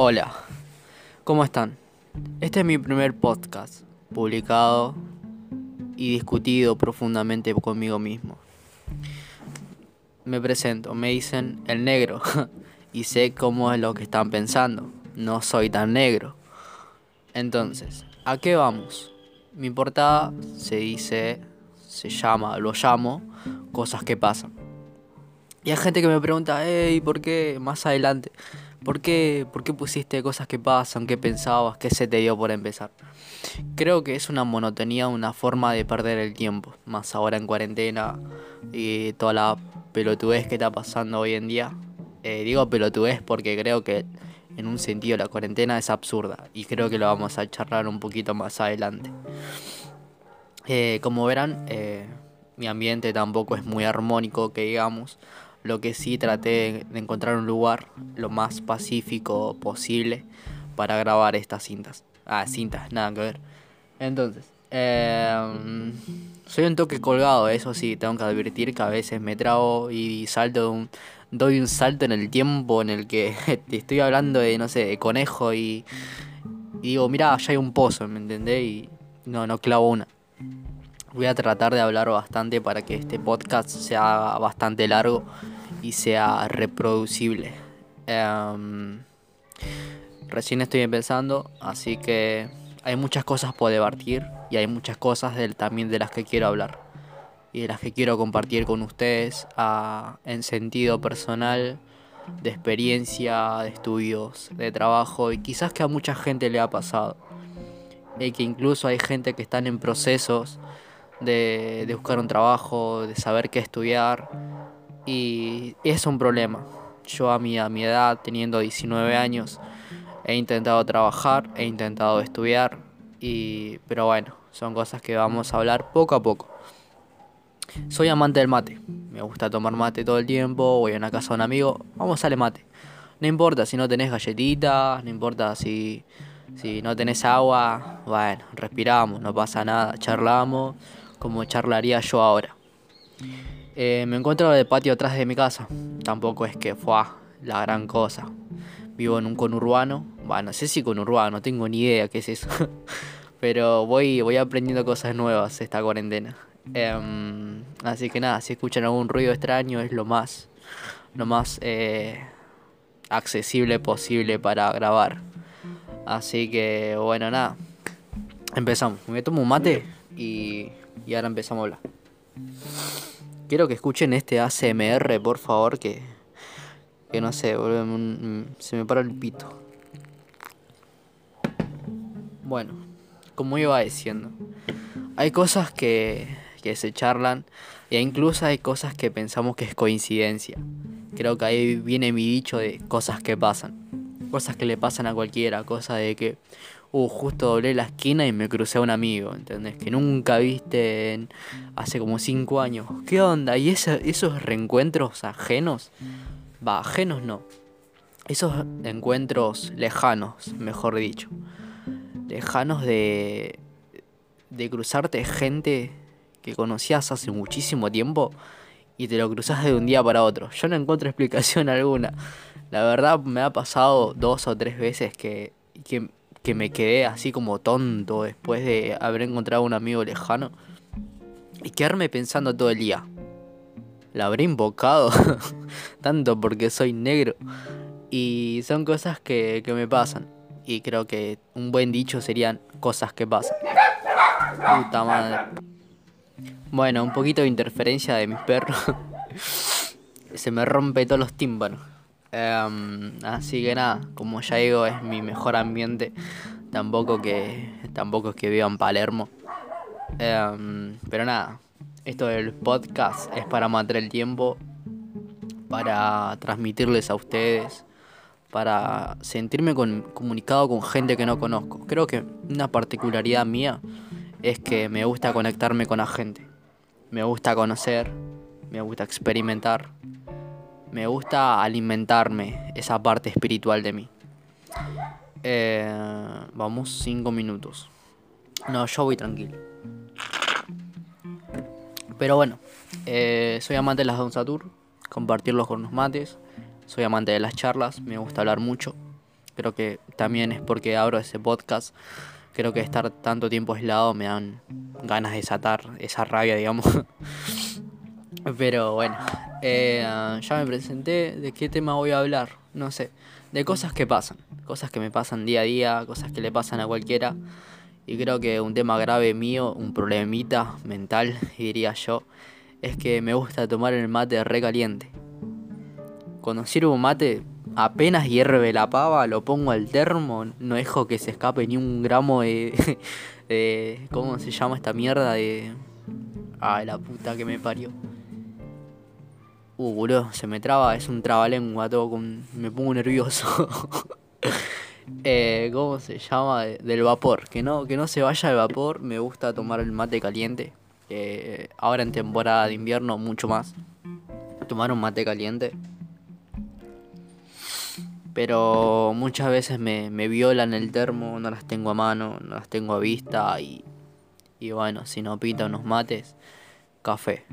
Hola, ¿cómo están? Este es mi primer podcast, publicado y discutido profundamente conmigo mismo. Me presento, me dicen el negro y sé cómo es lo que están pensando. No soy tan negro. Entonces, ¿a qué vamos? Mi portada se dice, se llama, lo llamo, cosas que pasan. Y hay gente que me pregunta, hey, ¿por qué más adelante? ¿Por qué, ¿Por qué pusiste cosas que pasan? ¿Qué pensabas? ¿Qué se te dio por empezar? Creo que es una monotonía, una forma de perder el tiempo. Más ahora en cuarentena y toda la pelotudez que está pasando hoy en día. Eh, digo pelotudez porque creo que en un sentido la cuarentena es absurda y creo que lo vamos a charlar un poquito más adelante. Eh, como verán, eh, mi ambiente tampoco es muy armónico, que digamos. Lo que sí traté de encontrar un lugar lo más pacífico posible para grabar estas cintas. Ah, cintas, nada que ver. Entonces, em, soy un toque colgado, eso sí, tengo que advertir que a veces me trago y salto un, doy un salto en el tiempo en el que te estoy hablando de, no sé, de conejo y, y digo, mira, allá hay un pozo, ¿me entendés? Y no, no clavo una. Voy a tratar de hablar bastante para que este podcast sea bastante largo y sea reproducible. Em, recién estoy empezando, así que hay muchas cosas por debatir y hay muchas cosas también de las que quiero hablar y de las que quiero compartir con ustedes en sentido personal, de experiencia, de estudios, de trabajo y quizás que a mucha gente le ha pasado. Y que incluso hay gente que están en procesos de, buscar un trabajo, de saber qué estudiar. Y es un problema. Yo a mi, a mi edad, teniendo 19 años, he intentado trabajar, he intentado estudiar, y, pero bueno, son cosas que vamos a hablar poco a poco. Soy amante del mate, me gusta tomar mate todo el tiempo, voy a una casa de un amigo, vamos a mate. No importa si no tenés galletitas, no importa si, si no tenés agua, bueno, respiramos, no pasa nada, charlamos como charlaría yo ahora. Eh, me encuentro de patio atrás de mi casa. Tampoco es que fue la gran cosa. Vivo en un conurbano. Bueno, no sé si conurbano, no tengo ni idea qué es eso. Pero voy, voy aprendiendo cosas nuevas esta cuarentena. Em, así que nada, si escuchan algún ruido extraño es lo más, lo más eh, accesible posible para grabar. Así que bueno, nada. Empezamos. Me tomo un mate y y ahora empezamos a hablar. Quiero que escuchen este ACMR, por favor, que, que no sé, se me para el pito. Bueno, como iba diciendo, hay cosas que, que se charlan e incluso hay cosas que pensamos que es coincidencia. Creo que ahí viene mi dicho de cosas que pasan. Cosas que le pasan a cualquiera, cosas de que uh, justo doblé la esquina y me crucé a un amigo, ¿entendés? Que nunca viste hace como cinco años. ¿Qué onda? ¿Y esos reencuentros ajenos? Va, ajenos no. Esos encuentros lejanos, mejor dicho. Lejanos de, de cruzarte gente que conocías hace muchísimo tiempo y te lo cruzas de un día para otro. Yo no encuentro explicación alguna. La verdad me ha pasado dos o tres veces que, que que me quedé así como tonto después de haber encontrado un amigo lejano y quedarme pensando todo el día. La habré invocado tanto porque soy negro. Y son cosas que, que, me pasan. Y creo que un buen dicho serían cosas que pasan. Puta madre. Bueno, un poquito de interferencia de mis perros. Se me rompe todos los tímpanos. Em, así que nada, como ya digo, es mi mejor ambiente. Tampoco que tampoco es que viva en Palermo. Em, pero nada, esto del podcast es para matar el tiempo, para transmitirles a ustedes, para sentirme comunicado con gente que no conozco. Creo que una particularidad mía es que me gusta conectarme con la gente. Me gusta conocer, me gusta experimentar me gusta alimentarme esa parte espiritual de mí. Eh, vamos, cinco minutos. No, yo voy tranquilo. Pero bueno, eh, soy amante de las Don Satur, compartirlos con los mates. Soy amante de las charlas, me gusta hablar mucho. Creo que también es porque abro ese podcast. Creo que estar tanto tiempo aislado me dan ganas de desatar esa rabia, digamos. Pero bueno, eh, ya me presenté. ¿De qué tema voy a hablar? No sé. De cosas que pasan. Cosas que me pasan día a día, cosas que le pasan a cualquiera. Y creo que un tema grave mío, un problemita mental, diría yo, es que me gusta tomar el mate recaliente. Cuando sirvo un mate, apenas hierve la pava, lo pongo al termo, no dejo que se escape ni un gramo de, de ¿cómo se llama esta mierda? De... Ay, la puta que me parió. Uh, boludo, se me traba, es un trabalengua todo. Me pongo nervioso. eh, ¿Cómo se llama? Del vapor. Que no, que no se vaya el vapor. Me gusta tomar el mate caliente. Eh, ahora en temporada de invierno mucho más. Tomar un mate caliente. Pero muchas veces me, me violan el termo, no las tengo a mano, no las tengo a vista y, y bueno, si no pita unos mates, café.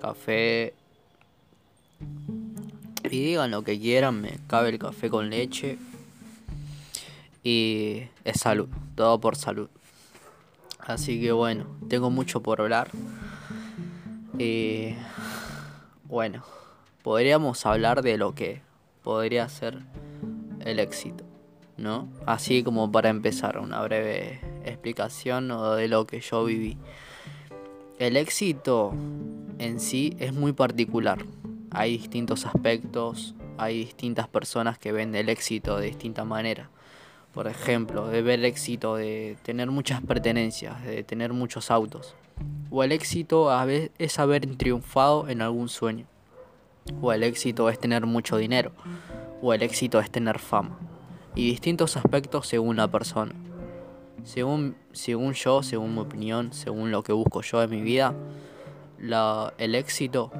Café y digan lo que quieran, me cabe el café con leche. Y es salud, todo por salud. Así que bueno, tengo mucho por hablar. Y bueno, podríamos hablar de lo que podría ser el éxito, ¿no? Así como para empezar, una breve explicación de lo que yo viví. El éxito en sí es muy particular, hay distintos aspectos, hay distintas personas que ven el éxito de distinta manera. Por ejemplo, de ver el éxito de tener muchas pertenencias, de tener muchos autos. O el éxito a es haber triunfado en algún sueño. O el éxito es tener mucho dinero. O el éxito es tener fama. Y distintos aspectos según la persona. Según, según yo, según mi opinión, según lo que busco yo en mi vida, la, el éxito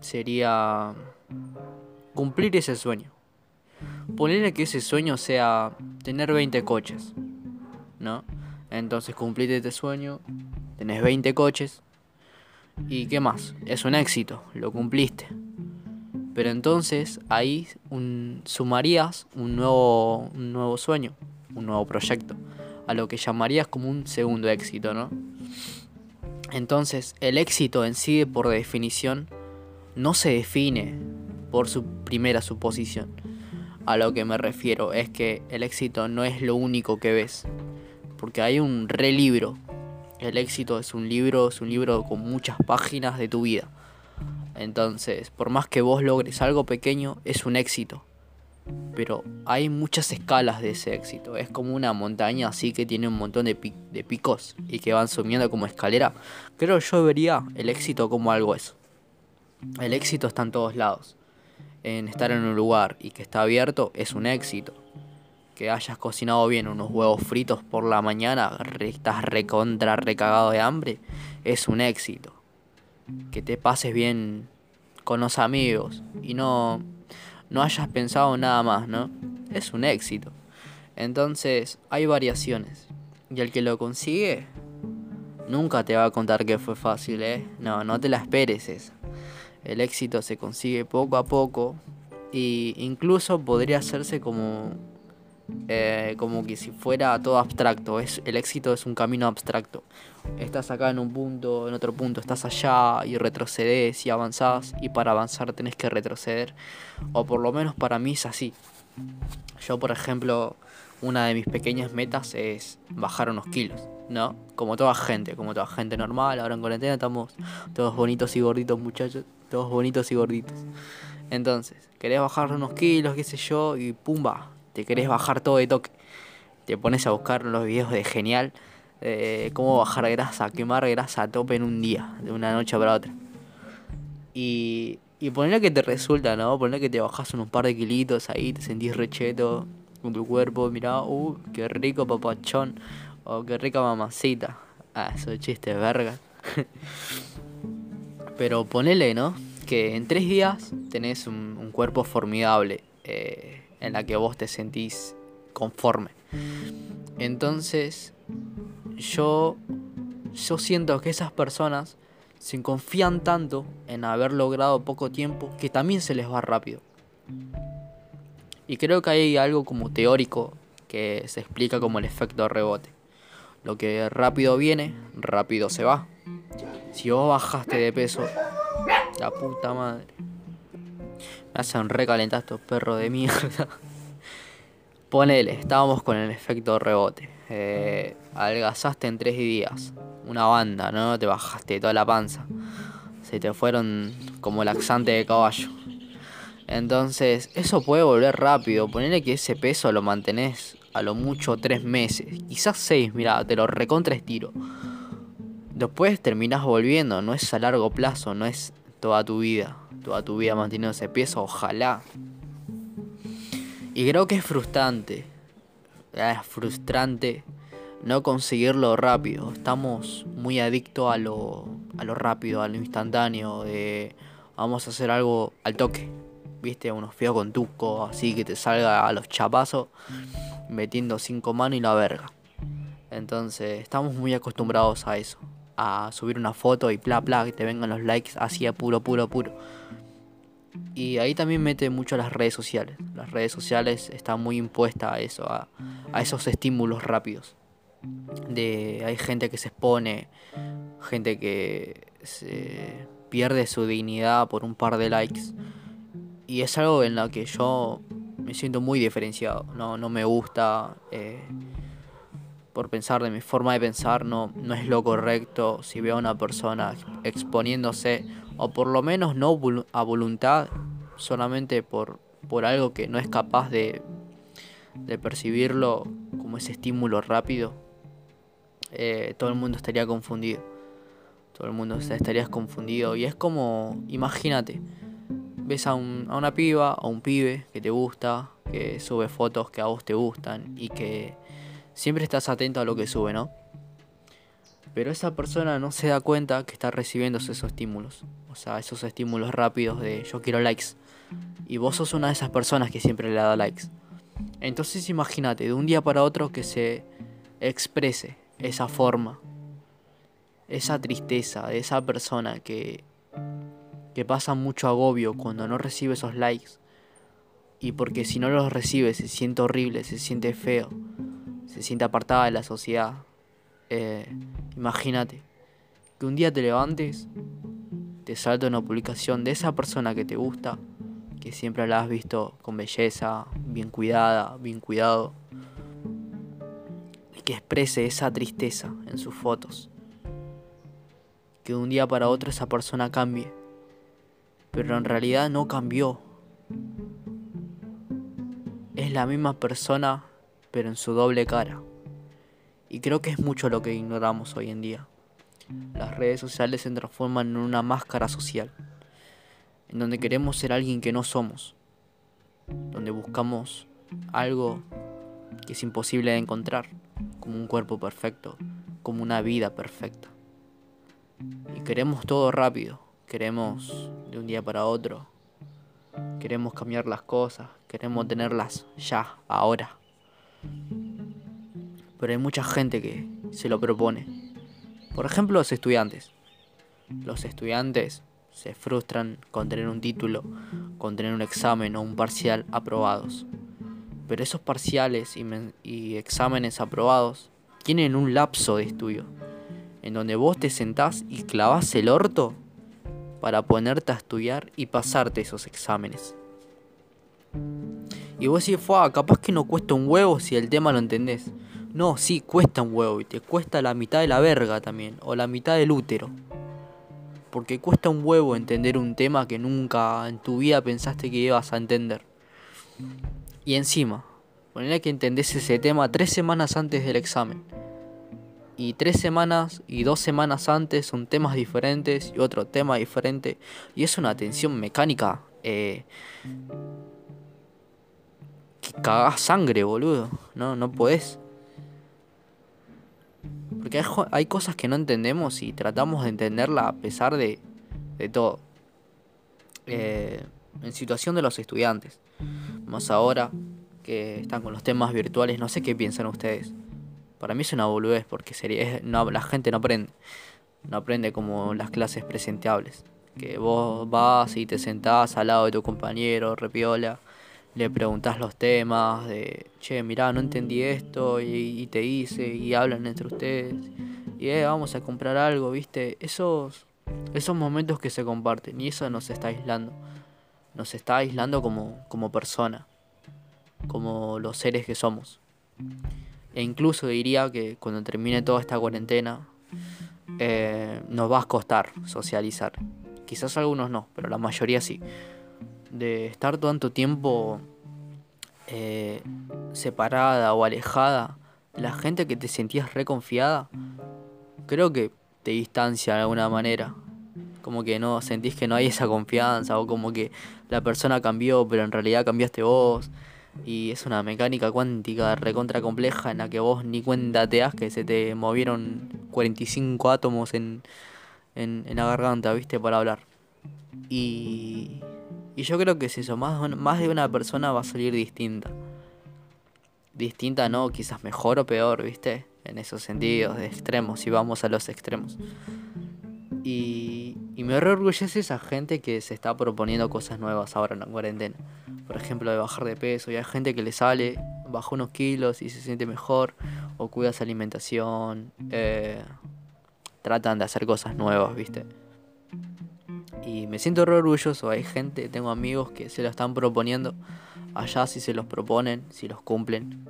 sería cumplir ese sueño. Ponerle que ese sueño sea tener 20 coches, ¿no? Entonces cumpliste este sueño, tenés 20 coches, ¿y qué más? Es un éxito, lo cumpliste. Pero entonces ahí un, sumarías un nuevo, un nuevo sueño, un nuevo proyecto, a lo que llamarías como un segundo éxito, ¿no? Entonces el éxito en sí, por definición, no se define por su primera suposición. A lo que me refiero es que el éxito no es lo único que ves, porque hay un relibro. El éxito es un libro, es un libro con muchas páginas de tu vida. Entonces, por más que vos logres algo pequeño, es un éxito. Pero hay muchas escalas de ese éxito. Es como una montaña así que tiene un montón de, de picos y que van subiendo como escalera. Creo yo vería el éxito como algo eso. El éxito está en todos lados. En estar en un lugar y que está abierto es un éxito. Que hayas cocinado bien unos huevos fritos por la mañana, estás recontra recagado de hambre, es un éxito. Que te pases bien con los amigos y no, no hayas pensado nada más, ¿no? Es un éxito. Entonces hay variaciones. Y el que lo consigue nunca te va a contar que fue fácil, ¿eh? No, no te la esperes esa. El éxito se consigue poco a poco e incluso podría hacerse como eh, como que si fuera todo abstracto. Es, el éxito es un camino abstracto. Estás acá en un punto, en otro punto estás allá y retrocedes y avanzás y para avanzar tenés que retroceder. O por lo menos para mí es así. Yo por ejemplo, una de mis pequeñas metas es bajar unos kilos, ¿no? Como toda gente, como toda gente normal. Ahora en cuarentena estamos todos bonitos y gorditos muchachos todos bonitos y gorditos. Entonces, querés bajar unos kilos, qué sé yo, y pumba, te querés bajar todo de toque. Te pones a buscar los videos de genial, eh, cómo bajar grasa, quemar grasa a tope en un día, de una noche para otra. Y, y ponerle que te resulta, ¿no? Ponerle que te bajas unos par de kilitos ahí, te sentís recheto con tu cuerpo, mirá, uh, qué rico papachón, o qué rica mamacita. Ah, eso es chiste, verga. Pero ponele, ¿no? Que en tres días tenés un, cuerpo formidable eh, en la que vos te sentís conforme. Entonces, yo, yo siento que esas personas se confían tanto en haber logrado poco tiempo que también se les va rápido. Y creo que hay algo como teórico que se explica como el efecto rebote. Lo que rápido viene, rápido se va. Si vos bajaste de peso, la puta madre. Me hacen recalentar estos perros de mierda. Ponele, estábamos con el efecto rebote. Eh, algazaste en tres días. Una banda, ¿no? Te bajaste toda la panza. Se te fueron como laxante de caballo. Entonces, eso puede volver rápido. Ponele que ese peso lo mantenés a lo mucho tres meses. Quizás seis, mira, te lo recontra estiro. Después terminás volviendo, no es a largo plazo, no es toda tu vida. Toda tu vida manteniendo ese peso, ojalá. Y creo que es frustrante. Es frustrante no conseguirlo rápido. Estamos muy adictos a lo, a lo rápido, a lo instantáneo, de vamos a hacer algo al toque. Viste, unos fíos con tuco, así que te salga a los chapazos, metiendo cinco manos y la verga. Entonces, estamos muy acostumbrados a eso. A subir una foto y bla bla, que te vengan los likes así a puro, puro, puro. Y ahí también mete mucho las redes sociales. Las redes sociales están muy impuestas a eso, a, a esos estímulos rápidos. De, hay gente que se expone, gente que se pierde su dignidad por un par de likes y es algo en lo que yo me siento muy diferenciado. No, no me gusta eh, por pensar de mi forma de pensar, no, no es lo correcto si veo a una persona exponiéndose, o por lo menos no a voluntad, solamente por, por algo que no es capaz de, de percibirlo como ese estímulo rápido. Eh, todo el mundo estaría confundido. Todo el mundo estaría confundido. Y es como, imagínate, ves a, una piba o un pibe que te gusta, que sube fotos que a vos te gustan y que siempre estás atento a lo que sube, ¿no? Pero esa persona no se da cuenta que está recibiendo esos estímulos. O sea, esos estímulos rápidos de yo quiero likes. Y vos sos una de esas personas que siempre le da likes. Entonces imagínate, de un día para otro que se exprese esa forma, esa tristeza de esa persona que que pasa mucho agobio cuando no recibe esos likes. Y porque si no los recibe se siente horrible, se siente feo, se siente apartada de la sociedad. Eh, imagínate que un día te levantes, te salta una publicación de esa persona que te gusta, que siempre la has visto con belleza, bien cuidada, bien cuidado, y que exprese esa tristeza en sus fotos. Que de un día para otro esa persona cambie pero en realidad no cambió. Es la misma persona, pero en su doble cara. Y creo que es mucho lo que ignoramos hoy en día. Las redes sociales se transforman en una máscara social, en donde queremos ser alguien que no somos, donde buscamos algo que es imposible de encontrar, como un cuerpo perfecto, como una vida perfecta. Y queremos todo rápido, queremos de un día para otro, queremos cambiar las cosas, queremos tenerlas ya, ahora. Pero hay mucha gente que se lo propone. Por ejemplo, los estudiantes. Los estudiantes se frustran con tener un título, con tener un examen o un parcial aprobados. Pero esos parciales y, exámenes aprobados tienen un lapso de estudio, en donde vos te sentás y clavás el orto para ponerte a estudiar y pasarte esos exámenes. Y vos decís, fue, capaz que no cuesta un huevo si el tema lo entendés. No, sí, cuesta un huevo y te cuesta la mitad de la verga también, o la mitad del útero. Porque cuesta un huevo entender un tema que nunca en tu vida pensaste que ibas a entender. Y encima, ponele que entendés ese tema tres semanas antes del examen y tres semanas y dos semanas antes son temas diferentes y otro tema diferente. Y es una tensión mecánica eh, cagás sangre, boludo. No, no podés. Porque hay, cosas que no entendemos y tratamos de entenderla a pesar de, de todo. Eh, en situación de los estudiantes. Más ahora que están con los temas virtuales, no sé qué piensan ustedes. Para mí es una boludez porque sería, no, la gente no aprende. No aprende como las clases presentables. Que vos vas y te sentás al lado de tu compañero, repiola, le preguntas los temas de, che, mirá, no entendí esto y, te dice y hablan entre ustedes y eh, vamos a comprar algo, ¿viste? Esos, esos momentos que se comparten y eso nos está aislando. Nos está aislando como, como persona, como los seres que somos. E incluso diría que cuando termine toda esta cuarentena, eh, nos va a costar socializar. Quizás algunos no, pero la mayoría sí. De estar tanto tiempo eh, separada o alejada, la gente que te sentías reconfiada, creo que te distancia de alguna manera. Como que no sentís que no hay esa confianza o como que la persona cambió, pero en realidad cambiaste vos. Y es una mecánica cuántica recontra compleja en la que vos ni cuenta te das que se te movieron 45 átomos en, en, la garganta, ¿viste? Para hablar. Y, y yo creo que es eso, más, más de una persona va a salir distinta. Distinta no, quizás mejor o peor, ¿viste? En esos sentidos de extremos, si vamos a los extremos. Y, y me orgullece esa gente que se está proponiendo cosas nuevas ahora en la cuarentena por ejemplo, de bajar de peso. Y hay gente que le sale, baja unos kilos y se siente mejor, o cuida su alimentación, eh, tratan de hacer cosas nuevas, ¿viste? Y me siento re orgulloso. Hay gente, tengo amigos que se lo están proponiendo. Allá si se los proponen, si los cumplen.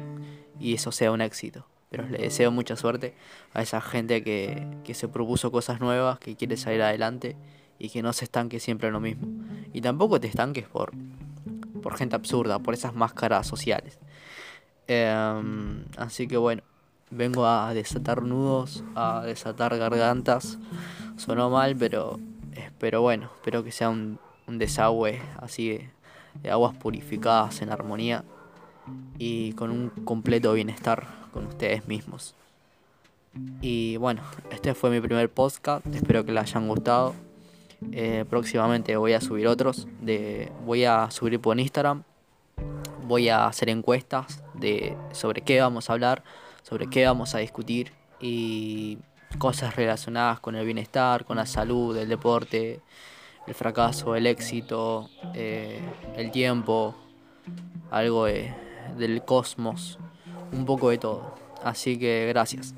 Y eso sea un éxito. Pero le deseo mucha suerte a esa gente que, que se propuso cosas nuevas, que quiere salir adelante y que no se estanque siempre en lo mismo. Y tampoco te estanques por, por gente absurda, por esas máscaras sociales. Em, así que bueno, vengo a desatar nudos, a desatar gargantas. Sonó mal, pero, pero bueno, espero que sea un, desagüe así de, aguas purificadas en armonía y con un completo bienestar con ustedes mismos. Y bueno, este fue mi primer podcast, espero que les hayan gustado. Eh, próximamente voy a subir otros. De, voy a subir por Instagram. Voy a hacer encuestas de sobre qué vamos a hablar, sobre qué vamos a discutir y cosas relacionadas con el bienestar, con la salud, el deporte, el fracaso, el éxito, eh, el tiempo, algo del cosmos, un poco de todo. Así que gracias.